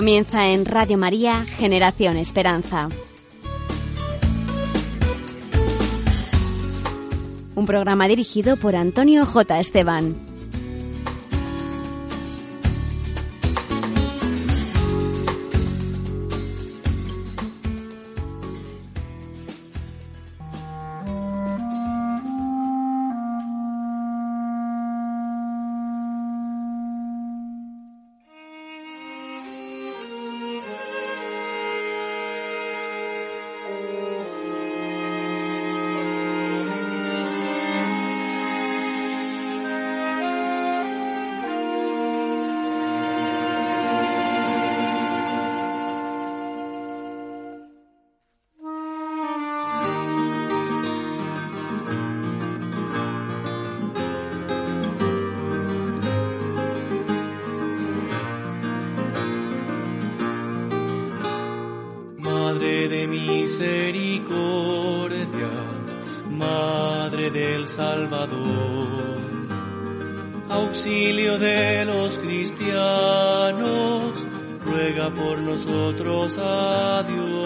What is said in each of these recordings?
Comienza en Radio María Generación Esperanza. Un programa dirigido por Antonio J. Esteban. Misericordia, Madre del Salvador, auxilio de los cristianos, ruega por nosotros a Dios.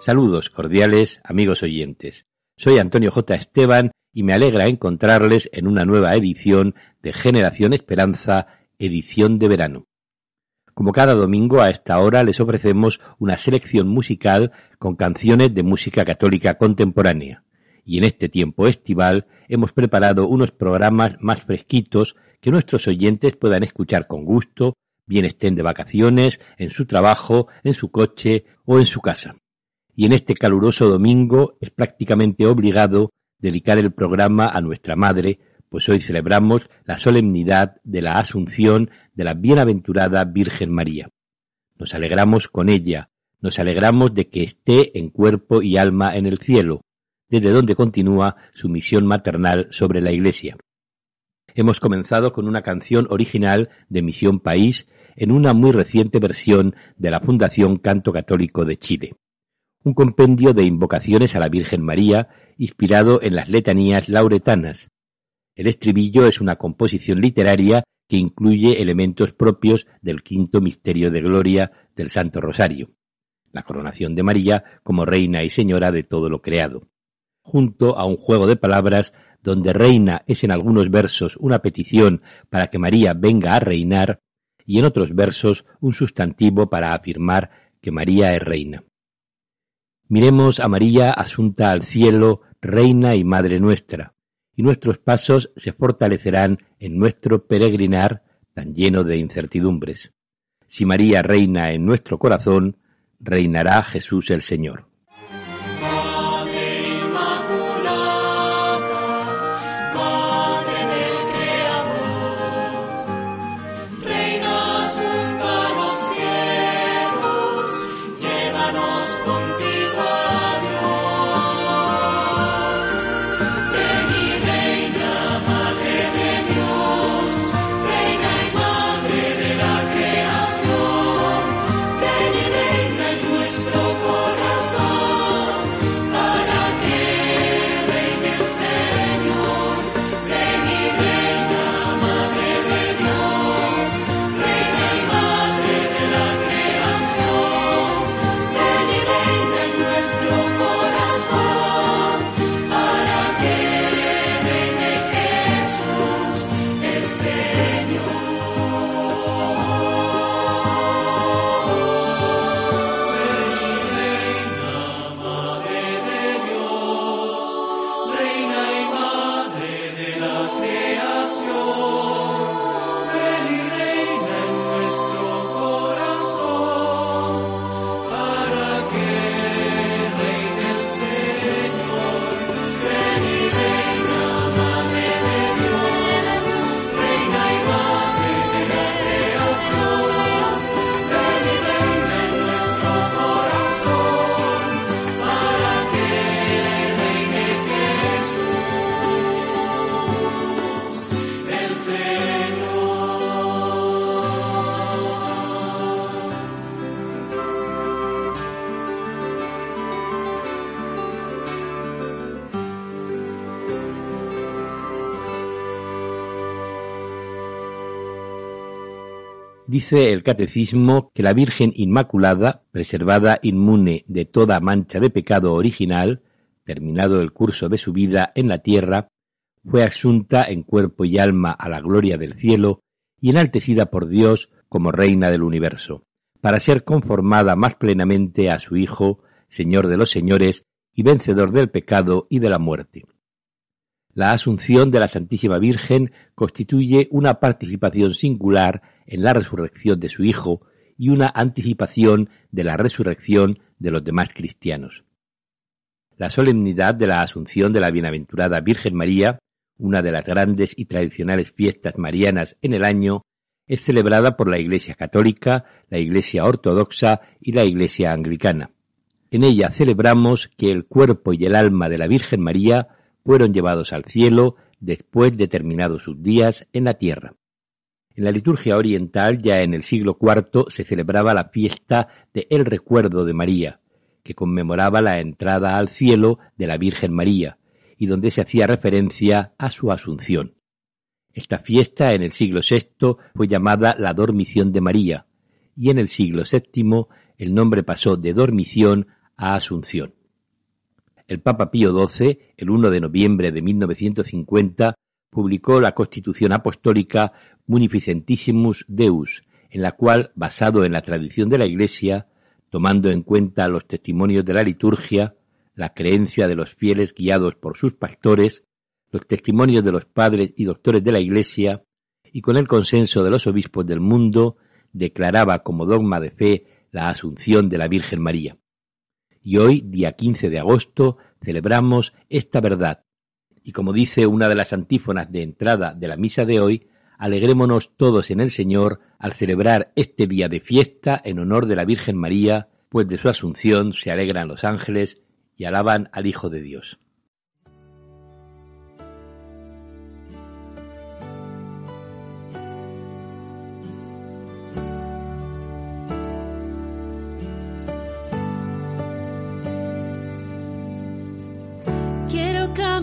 Saludos cordiales, amigos oyentes. Soy Antonio J. Esteban y me alegra encontrarles en una nueva edición de Generación Esperanza, edición de verano. Como cada domingo a esta hora les ofrecemos una selección musical con canciones de música católica contemporánea. Y en este tiempo estival hemos preparado unos programas más fresquitos que nuestros oyentes puedan escuchar con gusto, bien estén de vacaciones, en su trabajo, en su coche o en su casa y en este caluroso domingo es prácticamente obligado dedicar el programa a nuestra Madre, pues hoy celebramos la solemnidad de la Asunción de la Bienaventurada Virgen María. Nos alegramos con ella, nos alegramos de que esté en cuerpo y alma en el cielo, desde donde continúa su misión maternal sobre la Iglesia. Hemos comenzado con una canción original de Misión País en una muy reciente versión de la Fundación Canto Católico de Chile un compendio de invocaciones a la Virgen María inspirado en las letanías lauretanas. El estribillo es una composición literaria que incluye elementos propios del quinto misterio de gloria del Santo Rosario, la coronación de María como reina y señora de todo lo creado, junto a un juego de palabras donde reina es en algunos versos una petición para que María venga a reinar y en otros versos un sustantivo para afirmar que María es reina. Miremos a María asunta al cielo, Reina y Madre nuestra, y nuestros pasos se fortalecerán en nuestro peregrinar tan lleno de incertidumbres. Si María reina en nuestro corazón, reinará Jesús el Señor. Dice el Catecismo que la Virgen Inmaculada, preservada inmune de toda mancha de pecado original, terminado el curso de su vida en la tierra, fue asunta en cuerpo y alma a la gloria del cielo y enaltecida por Dios como Reina del universo, para ser conformada más plenamente a su Hijo, Señor de los señores y vencedor del pecado y de la muerte. La asunción de la Santísima Virgen constituye una participación singular en la resurrección de su Hijo y una anticipación de la resurrección de los demás cristianos. La solemnidad de la Asunción de la Bienaventurada Virgen María, una de las grandes y tradicionales fiestas marianas en el año, es celebrada por la Iglesia Católica, la Iglesia Ortodoxa y la Iglesia Anglicana. En ella celebramos que el cuerpo y el alma de la Virgen María fueron llevados al cielo después de terminados sus días en la tierra. En la liturgia oriental, ya en el siglo IV, se celebraba la fiesta de El Recuerdo de María, que conmemoraba la entrada al cielo de la Virgen María, y donde se hacía referencia a su asunción. Esta fiesta en el siglo VI fue llamada la Dormición de María, y en el siglo VII el nombre pasó de Dormición a Asunción. El Papa Pío XII, el 1 de noviembre de 1950, publicó la Constitución Apostólica Munificentissimus Deus, en la cual, basado en la tradición de la Iglesia, tomando en cuenta los testimonios de la liturgia, la creencia de los fieles guiados por sus pastores, los testimonios de los padres y doctores de la Iglesia, y con el consenso de los obispos del mundo, declaraba como dogma de fe la Asunción de la Virgen María. Y hoy, día 15 de agosto, celebramos esta verdad. Y como dice una de las antífonas de entrada de la misa de hoy, alegrémonos todos en el Señor al celebrar este día de fiesta en honor de la Virgen María, pues de su asunción se alegran los ángeles y alaban al Hijo de Dios.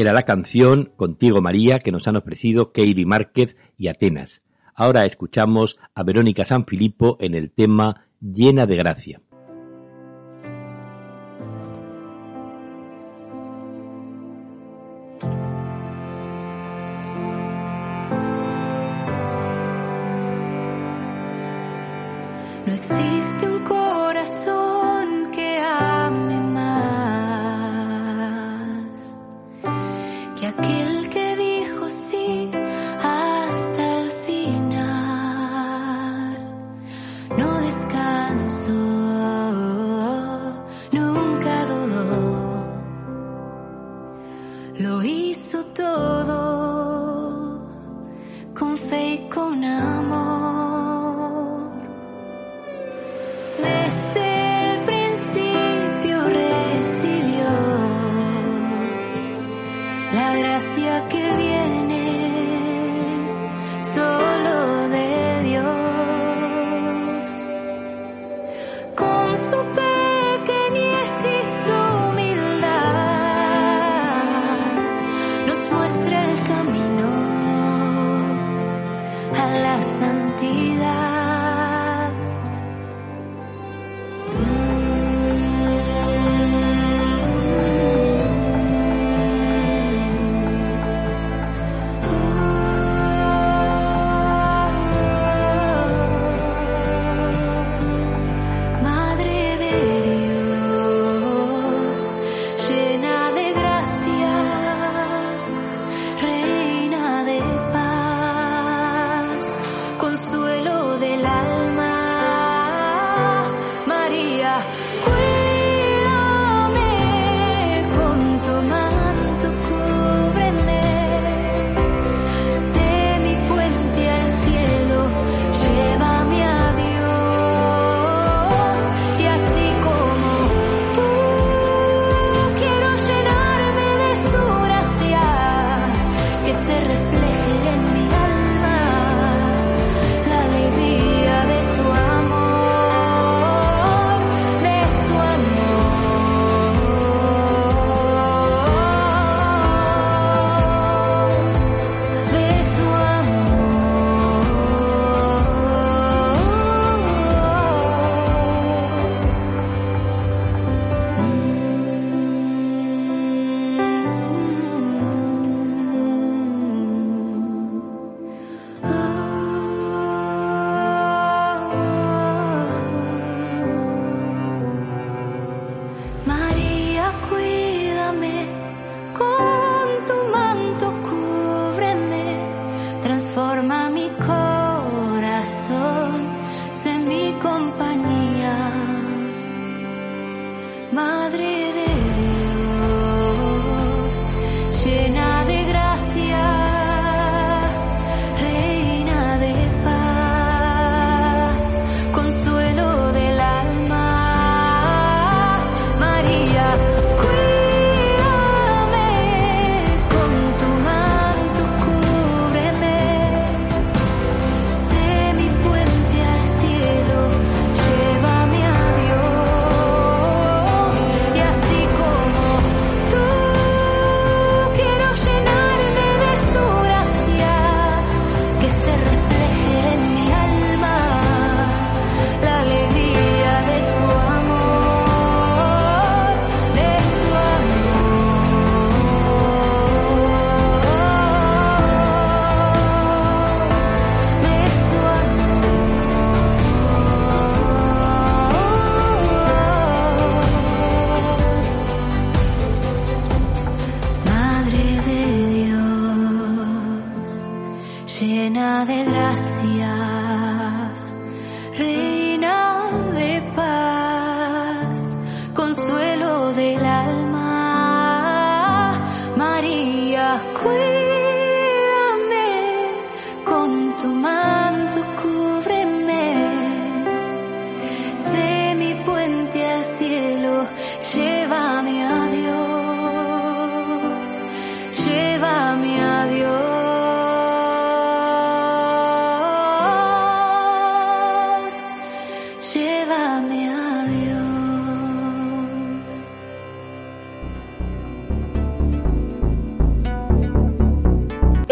era la canción Contigo María que nos han ofrecido Keiri Márquez y Atenas. Ahora escuchamos a Verónica Sanfilippo en el tema Llena de Gracia. No existe un corazón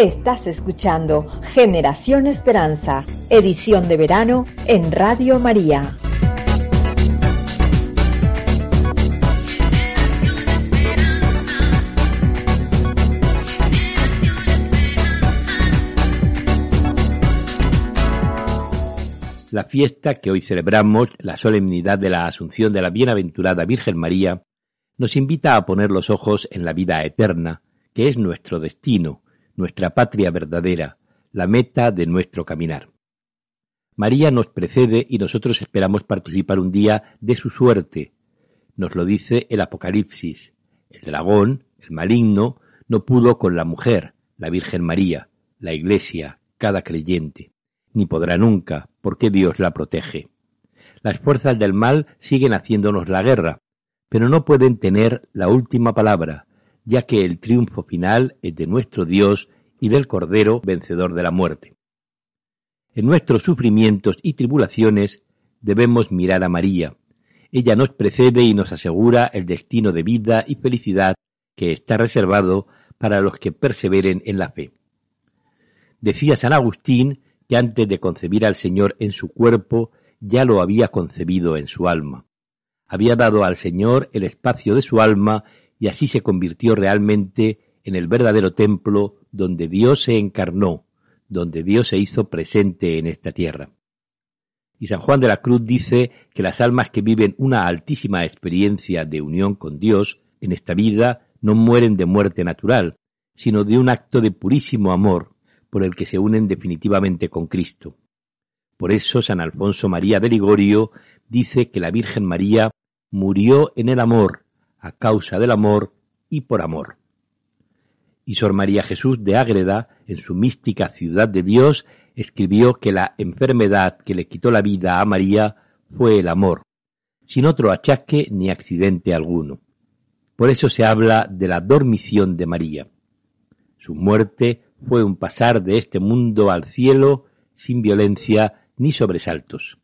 Estás escuchando Generación Esperanza, edición de verano en Radio María. La fiesta que hoy celebramos, la solemnidad de la Asunción de la Bienaventurada Virgen María, nos invita a poner los ojos en la vida eterna, que es nuestro destino, nuestra patria verdadera, la meta de nuestro caminar. María nos precede y nosotros esperamos participar un día de su suerte. Nos lo dice el Apocalipsis. El dragón, el maligno, no pudo con la mujer, la Virgen María, la Iglesia, cada creyente ni podrá nunca, porque Dios la protege. Las fuerzas del mal siguen haciéndonos la guerra, pero no pueden tener la última palabra, ya que el triunfo final es de nuestro Dios y del Cordero vencedor de la muerte. En nuestros sufrimientos y tribulaciones debemos mirar a María. Ella nos precede y nos asegura el destino de vida y felicidad que está reservado para los que perseveren en la fe. Decía San Agustín que antes de concebir al Señor en su cuerpo, ya lo había concebido en su alma. Había dado al Señor el espacio de su alma y así se convirtió realmente en el verdadero templo donde Dios se encarnó, donde Dios se hizo presente en esta tierra. Y San Juan de la Cruz dice que las almas que viven una altísima experiencia de unión con Dios en esta vida no mueren de muerte natural, sino de un acto de purísimo amor por el que se unen definitivamente con Cristo. Por eso San Alfonso María de Ligorio dice que la Virgen María murió en el amor, a causa del amor y por amor. Y Sor María Jesús de Ágreda, en su mística Ciudad de Dios, escribió que la enfermedad que le quitó la vida a María fue el amor, sin otro achaque ni accidente alguno. Por eso se habla de la dormición de María. Su muerte fue un pasar de este mundo al cielo sin violencia ni sobresaltos.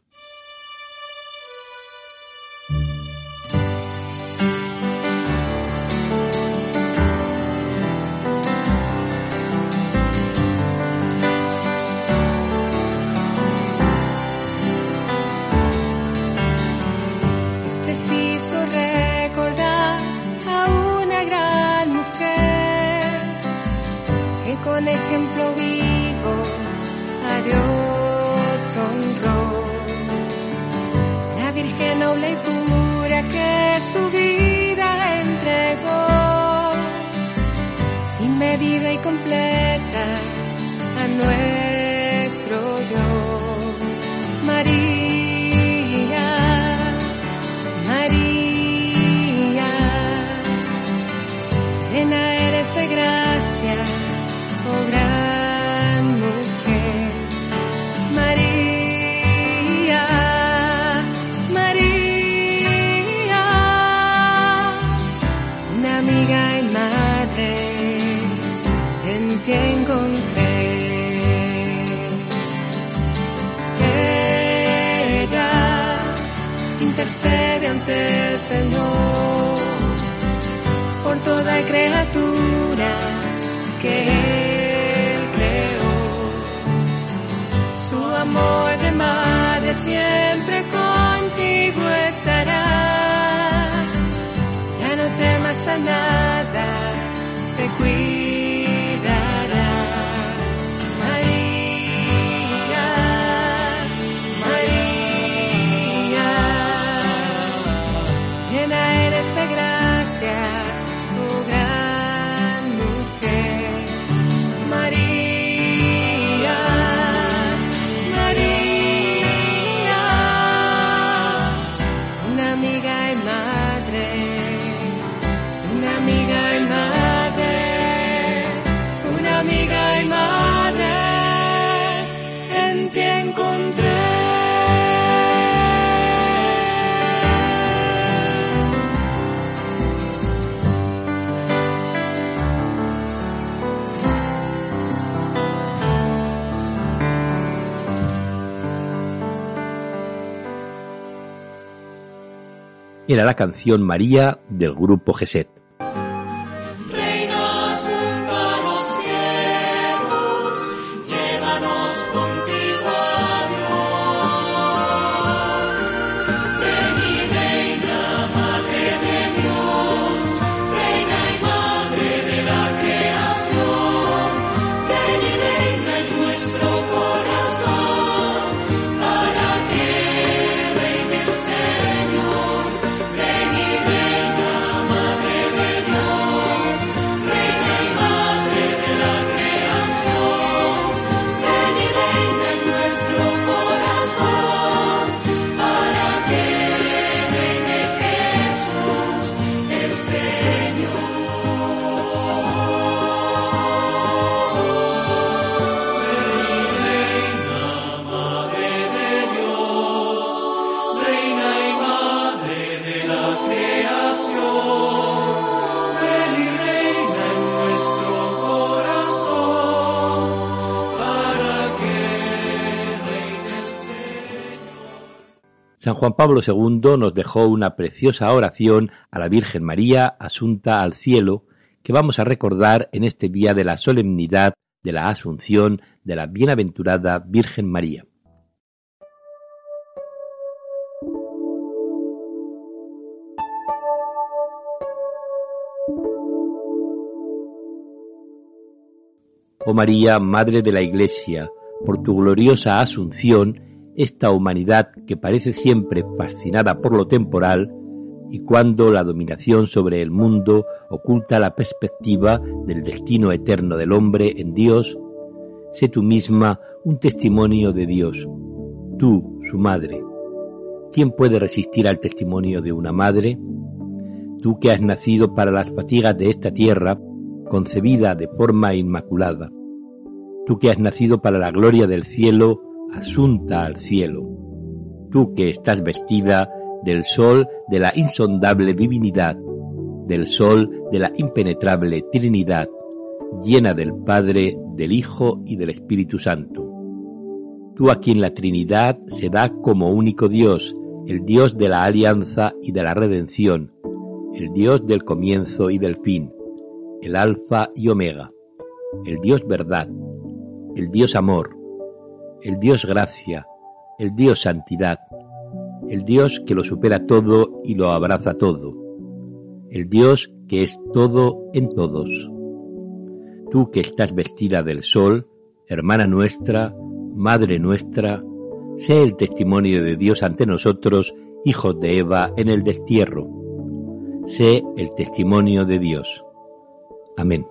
qui era la canción María del grupo Geset. Juan Pablo II nos dejó una preciosa oración a la Virgen María asunta al cielo que vamos a recordar en este día de la solemnidad de la Asunción de la Bienaventurada Virgen María. Oh María, Madre de la Iglesia, por tu gloriosa asunción, esta humanidad que parece siempre fascinada por lo temporal, y cuando la dominación sobre el mundo oculta la perspectiva del destino eterno del hombre en Dios, sé tú misma un testimonio de Dios, tú, su madre. ¿Quién puede resistir al testimonio de una madre? Tú que has nacido para las fatigas de esta tierra, concebida de forma inmaculada. Tú que has nacido para la gloria del cielo, asunta al cielo. Tú que estás vestida del sol de la insondable divinidad, del sol de la impenetrable Trinidad, llena del Padre, del Hijo y del Espíritu Santo. Tú a quien la Trinidad se da como único Dios, el Dios de la alianza y de la redención, el Dios del comienzo y del fin, el Alfa y Omega, el Dios verdad, el Dios amor, el Dios gracia, el Dios santidad, el Dios que lo supera todo y lo abraza todo, el Dios que es todo en todos. Tú que estás vestida del sol, hermana nuestra, madre nuestra, sé el testimonio de Dios ante nosotros, hijos de Eva, en el destierro. Sé el testimonio de Dios. Amén.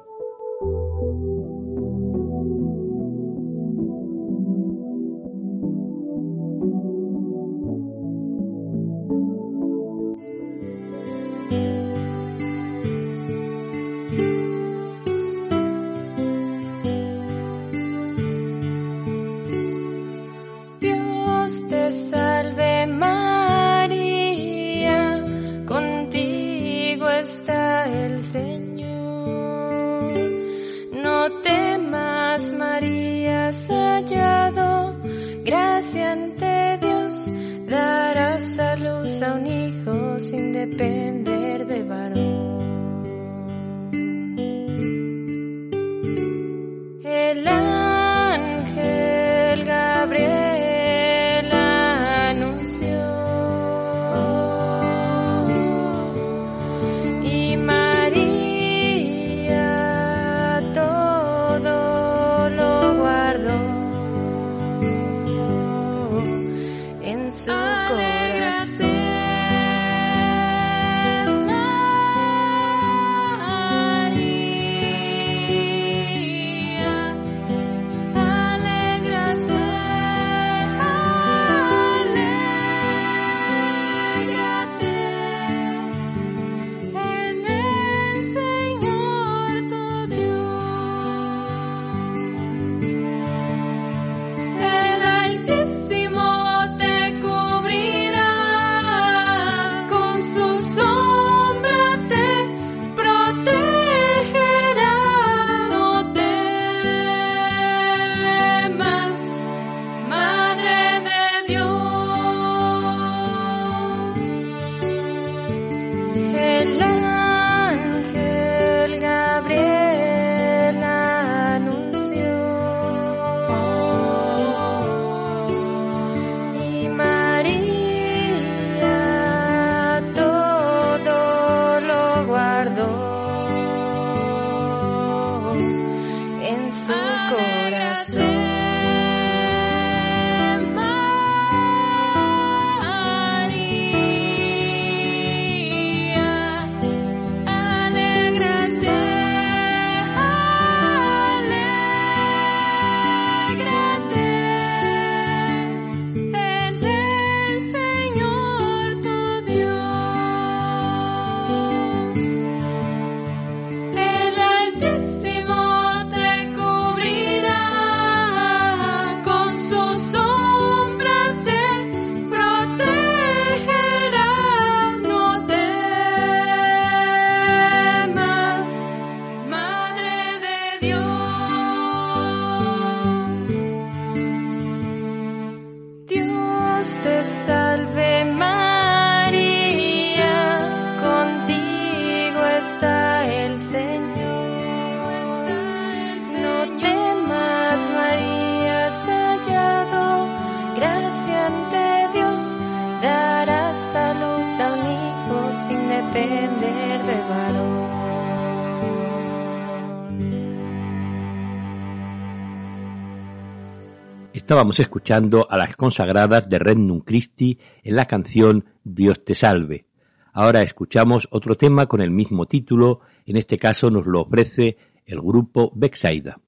Estábamos escuchando a las consagradas de Regnum Christi en la canción Dios te salve. Ahora escuchamos otro tema con el mismo título, en este caso nos lo ofrece el grupo Bexaida.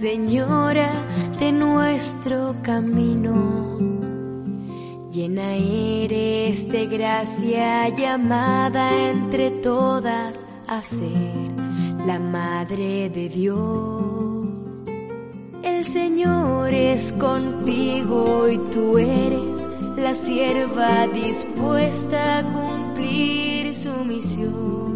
Señora de nuestro camino. Llena eres de gracia llamada entre todas a ser la Madre de Dios. El Señor es contigo y tú eres la sierva dispuesta a cumplir su misión.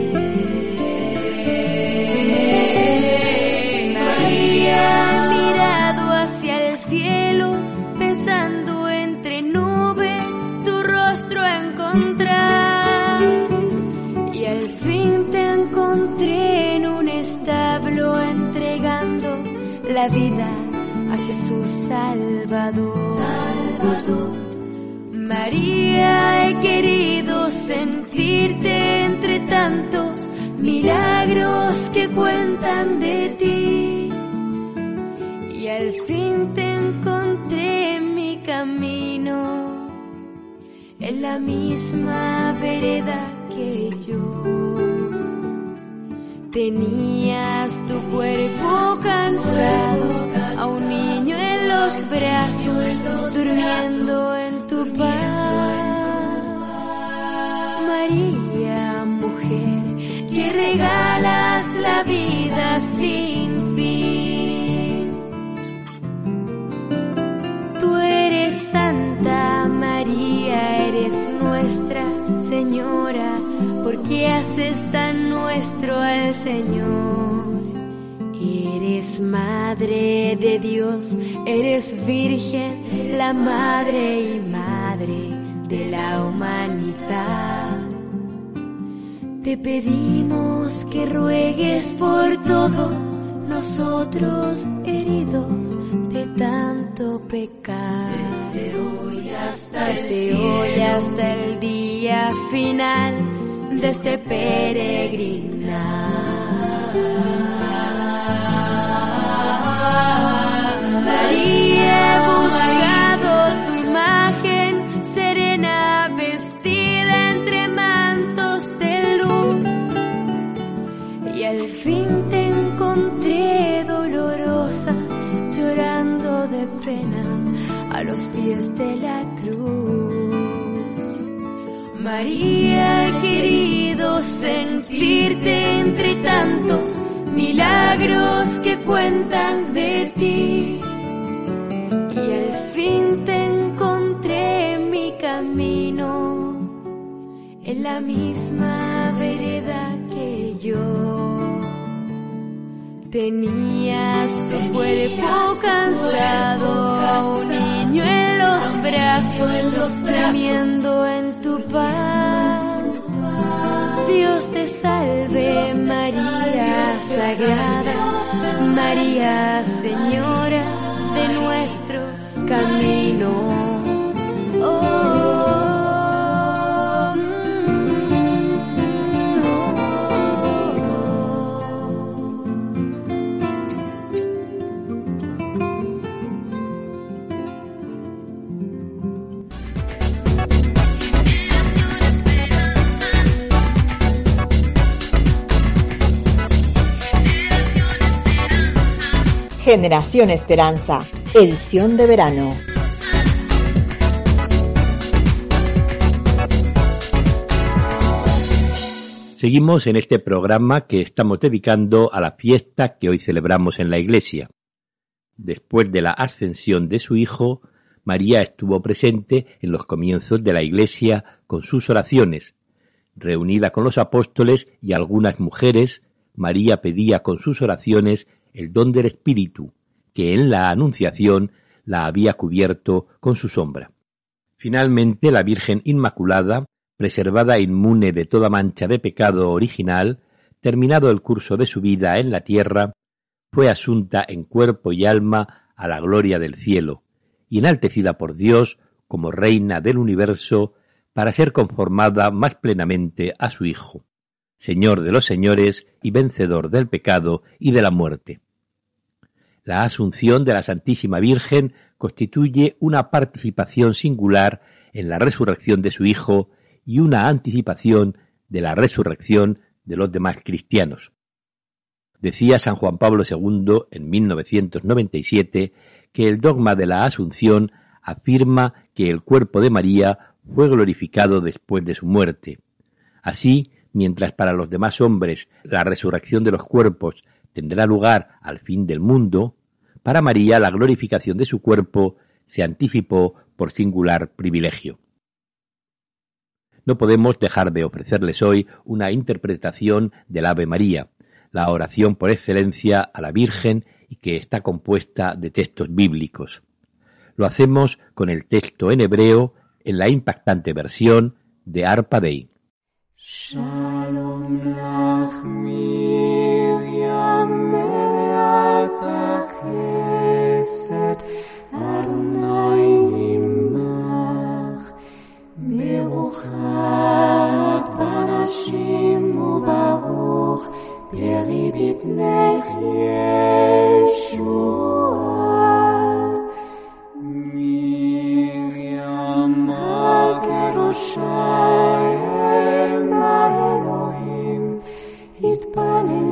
Ha mirado hacia el cielo, pensando entre nubes tu rostro encontrar. Y al fin te encontré en un establo entregando la vida a Jesús Salvador. Salvador. María, he querido sentirte entre tantos milagros que cuentan de ti. Y al fin te encontré en mi camino, en la misma vereda que yo. Tenías tu cuerpo cansado, a un niño en los brazos, durmiendo en tu paz. María, mujer, que regalas la vida sin porque haces tan nuestro al Señor. Eres madre de Dios, eres virgen, la madre y madre de la humanidad. Te pedimos que ruegues por todos nosotros heridos de tanto pecar. Desde hoy hasta, Desde hoy hasta el día final de este peregrinar. María, he buscado tu imagen serena, vestida entre mantos de luz. Y al fin te encontré dolorosa, llorando de pena a los pies de la cruz. María, he querido sentirte entre tantos milagros que cuentan de ti. Y al fin te encontré en mi camino, en la misma vereda que yo. Tenías tu cuerpo cansado, a un niño en los brazos, en tu paz. Dios te salve María Sagrada, María, Señora de nuestro camino. Generación Esperanza, edición de verano. Seguimos en este programa que estamos dedicando a la fiesta que hoy celebramos en la iglesia. Después de la ascensión de su hijo, María estuvo presente en los comienzos de la iglesia con sus oraciones. Reunida con los apóstoles y algunas mujeres, María pedía con sus oraciones el don del Espíritu, que en la Anunciación la había cubierto con su sombra. Finalmente, la Virgen Inmaculada, preservada inmune de toda mancha de pecado original, terminado el curso de su vida en la tierra, fue asunta en cuerpo y alma a la gloria del cielo, y enaltecida por Dios como reina del universo, para ser conformada más plenamente a su Hijo. Señor de los señores y vencedor del pecado y de la muerte. La asunción de la Santísima Virgen constituye una participación singular en la resurrección de su Hijo y una anticipación de la resurrección de los demás cristianos. Decía San Juan Pablo II en 1997 que el dogma de la Asunción afirma que el cuerpo de María fue glorificado después de su muerte. Así, mientras para los demás hombres la resurrección de los cuerpos tendrá lugar al fin del mundo, para María la glorificación de su cuerpo se anticipó por singular privilegio. No podemos dejar de ofrecerles hoy una interpretación del Ave María, la oración por excelencia a la Virgen y que está compuesta de textos bíblicos. Lo hacemos con el texto en hebreo en la impactante versión de Arpa Dei. שלום לך מרים מעט החסד, אדוני עמך, ברוכת בנשים וברוך פרי בטנך ישועה. מרים הקדושה burning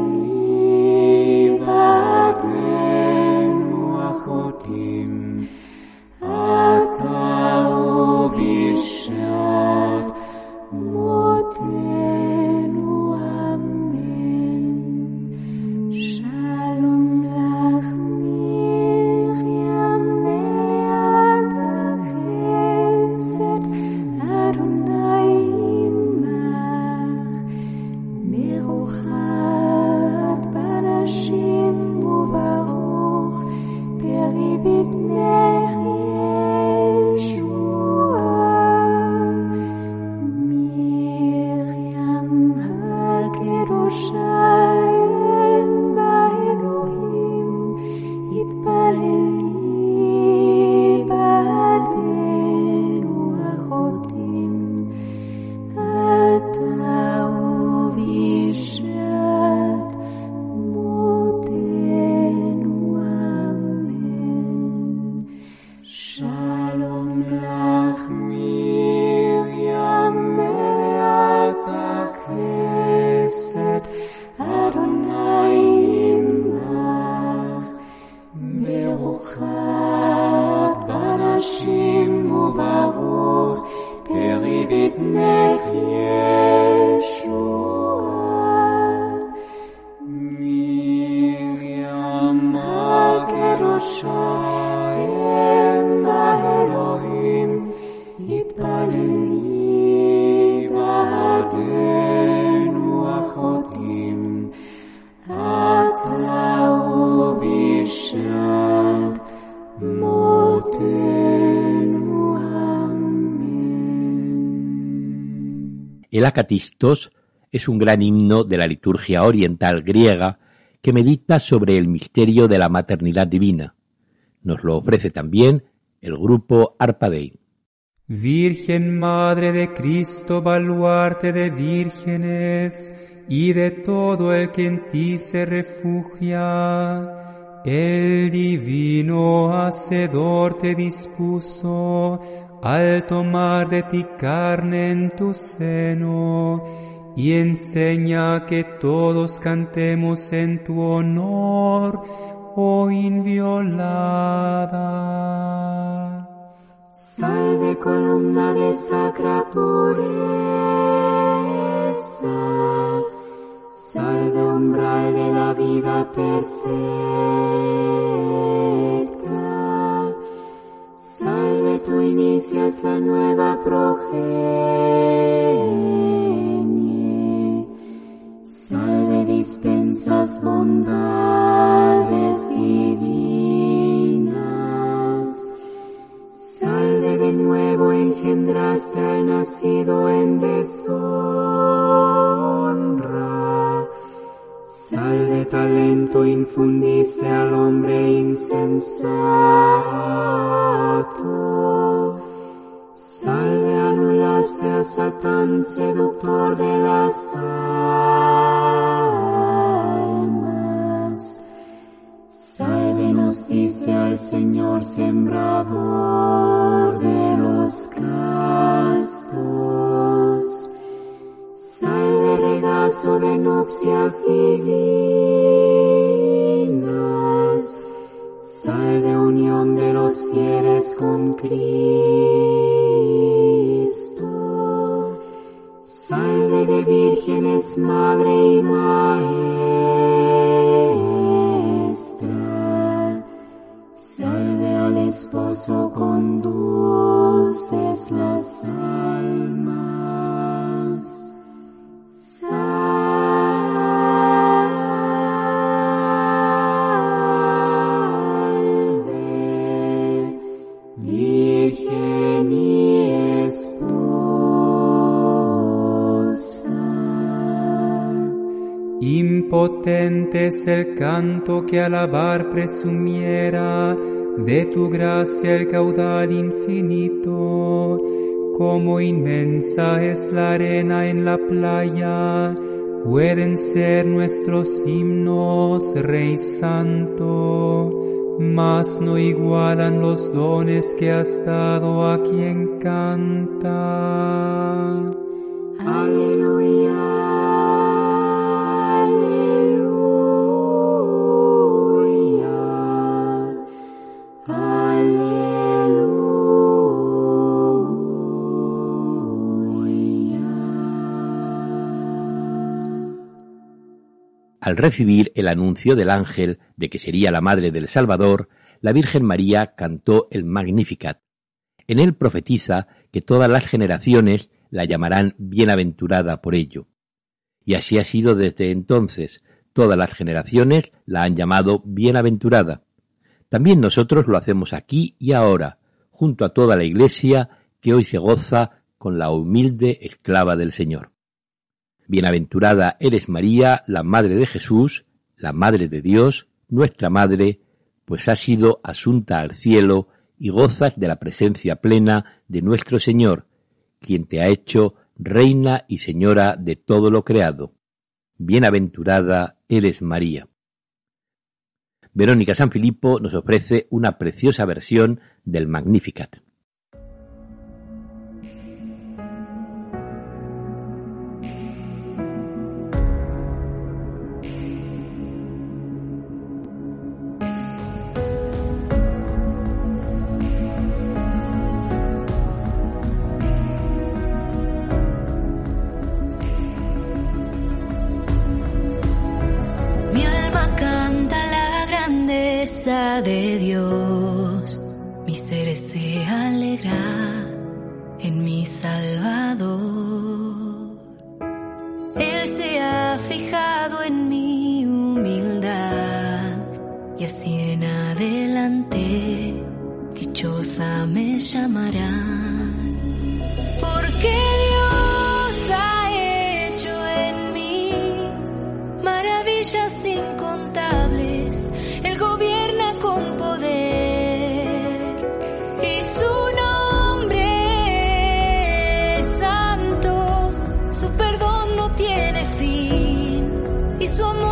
Es un gran himno de la liturgia oriental griega que medita sobre el misterio de la maternidad divina. Nos lo ofrece también el grupo Arpadei. Virgen Madre de Cristo, baluarte de vírgenes y de todo el que en ti se refugia, el divino Hacedor te dispuso al tomar de ti carne en tu seno y enseña que todos cantemos en tu honor, oh inviolada. Salve columna de sacra pureza, salve umbral de la vida perfecta, salve tú inicias la nueva progenie, salve dispensas bondades divinas, salve de nuevo engendraste al nacido en deshonra, salve talento infundiste al hombre insensato, salve anulaste a Satán seductor de las almas. Salve nos diste al Señor sembrador de los castos. Salve regazo de nupcias divinas. Salve unión de los fieles con Cristo. Salve de vírgenes madre y maestra. Es el canto que alabar presumiera de tu gracia el caudal infinito, como inmensa es la arena en la playa, pueden ser nuestros himnos, Rey Santo, mas no igualan los dones que has dado a quien canta. Recibir el anuncio del ángel de que sería la madre del Salvador, la Virgen María cantó el Magnificat. En él profetiza que todas las generaciones la llamarán bienaventurada por ello. Y así ha sido desde entonces. Todas las generaciones la han llamado bienaventurada. También nosotros lo hacemos aquí y ahora, junto a toda la Iglesia que hoy se goza con la humilde esclava del Señor. Bienaventurada eres María, la Madre de Jesús, la Madre de Dios, nuestra Madre, pues has sido asunta al cielo y gozas de la presencia plena de nuestro Señor, quien te ha hecho Reina y Señora de todo lo creado. Bienaventurada eres María. Verónica San Filipo nos ofrece una preciosa versión del Magnificat.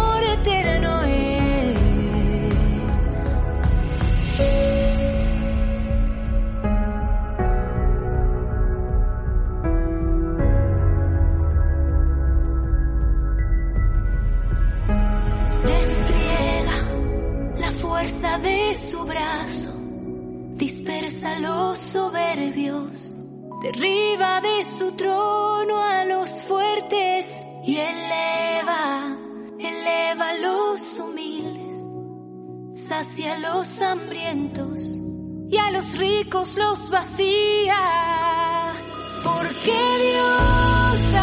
amor eterno fuerza de su brazo, dispersa los soberbios, derriba de su trono a los fuertes y el a los humildes, sacia a los hambrientos y a los ricos los vacía, porque Dios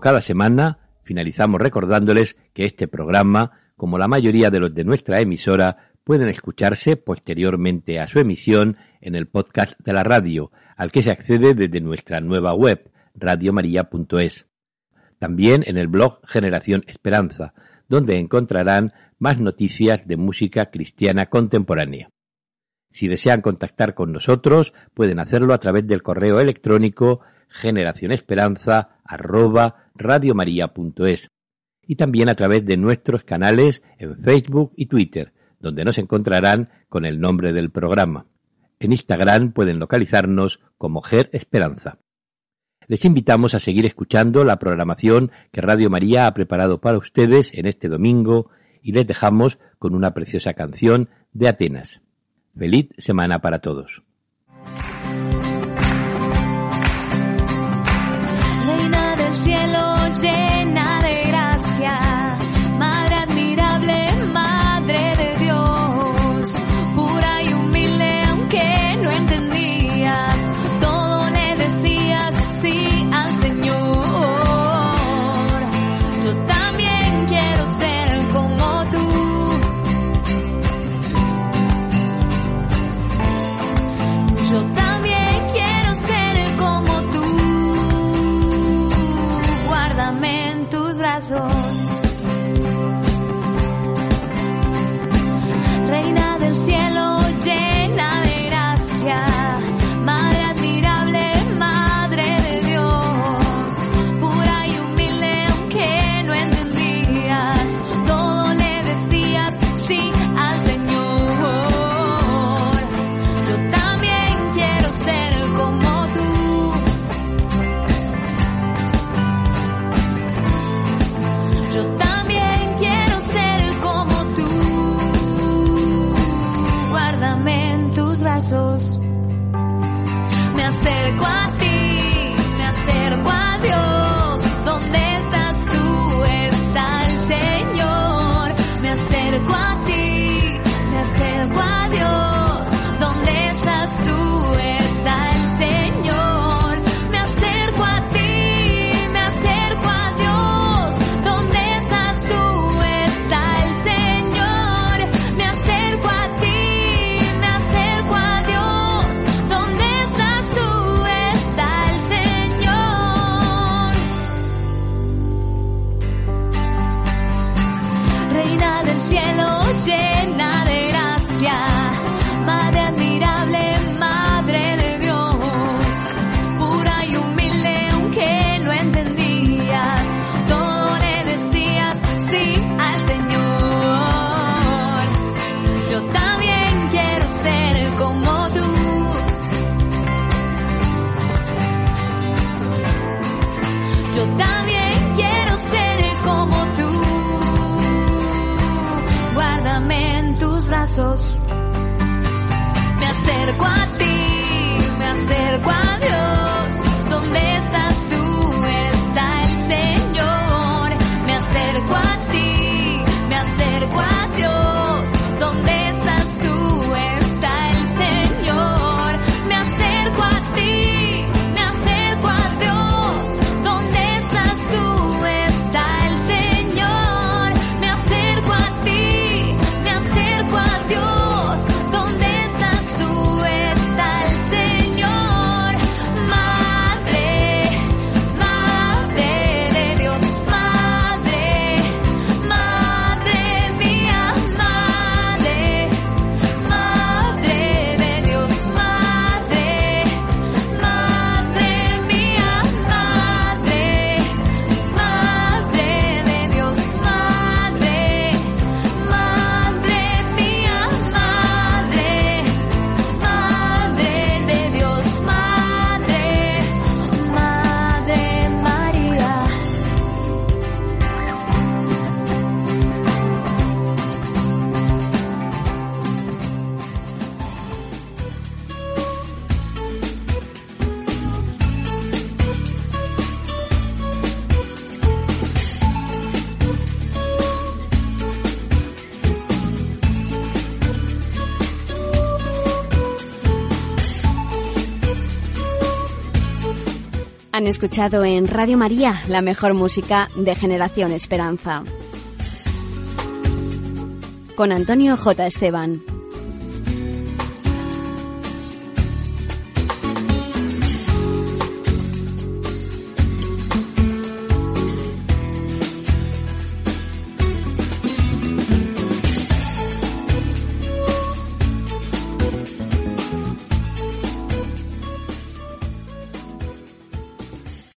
Cada semana, finalizamos recordándoles que este programa, como la mayoría de los de nuestra emisora, pueden escucharse posteriormente a su emisión en el podcast de la radio, al que se accede desde nuestra nueva web, radiomaria.es. También en el blog Generación Esperanza, donde encontrarán más noticias de música cristiana contemporánea. Si desean contactar con nosotros, pueden hacerlo a través del correo electrónico generacionesperanza@radiomaria.es y también a través de nuestros canales en Facebook y Twitter, donde nos encontrarán con el nombre del programa. En Instagram pueden localizarnos como Ger Esperanza. Les invitamos a seguir escuchando la programación que Radio María ha preparado para ustedes en este domingo y les dejamos con una preciosa canción de Atenas. Feliz semana para todos. Han escuchado en Radio María la mejor música de Generación Esperanza. Con Antonio J. Esteban.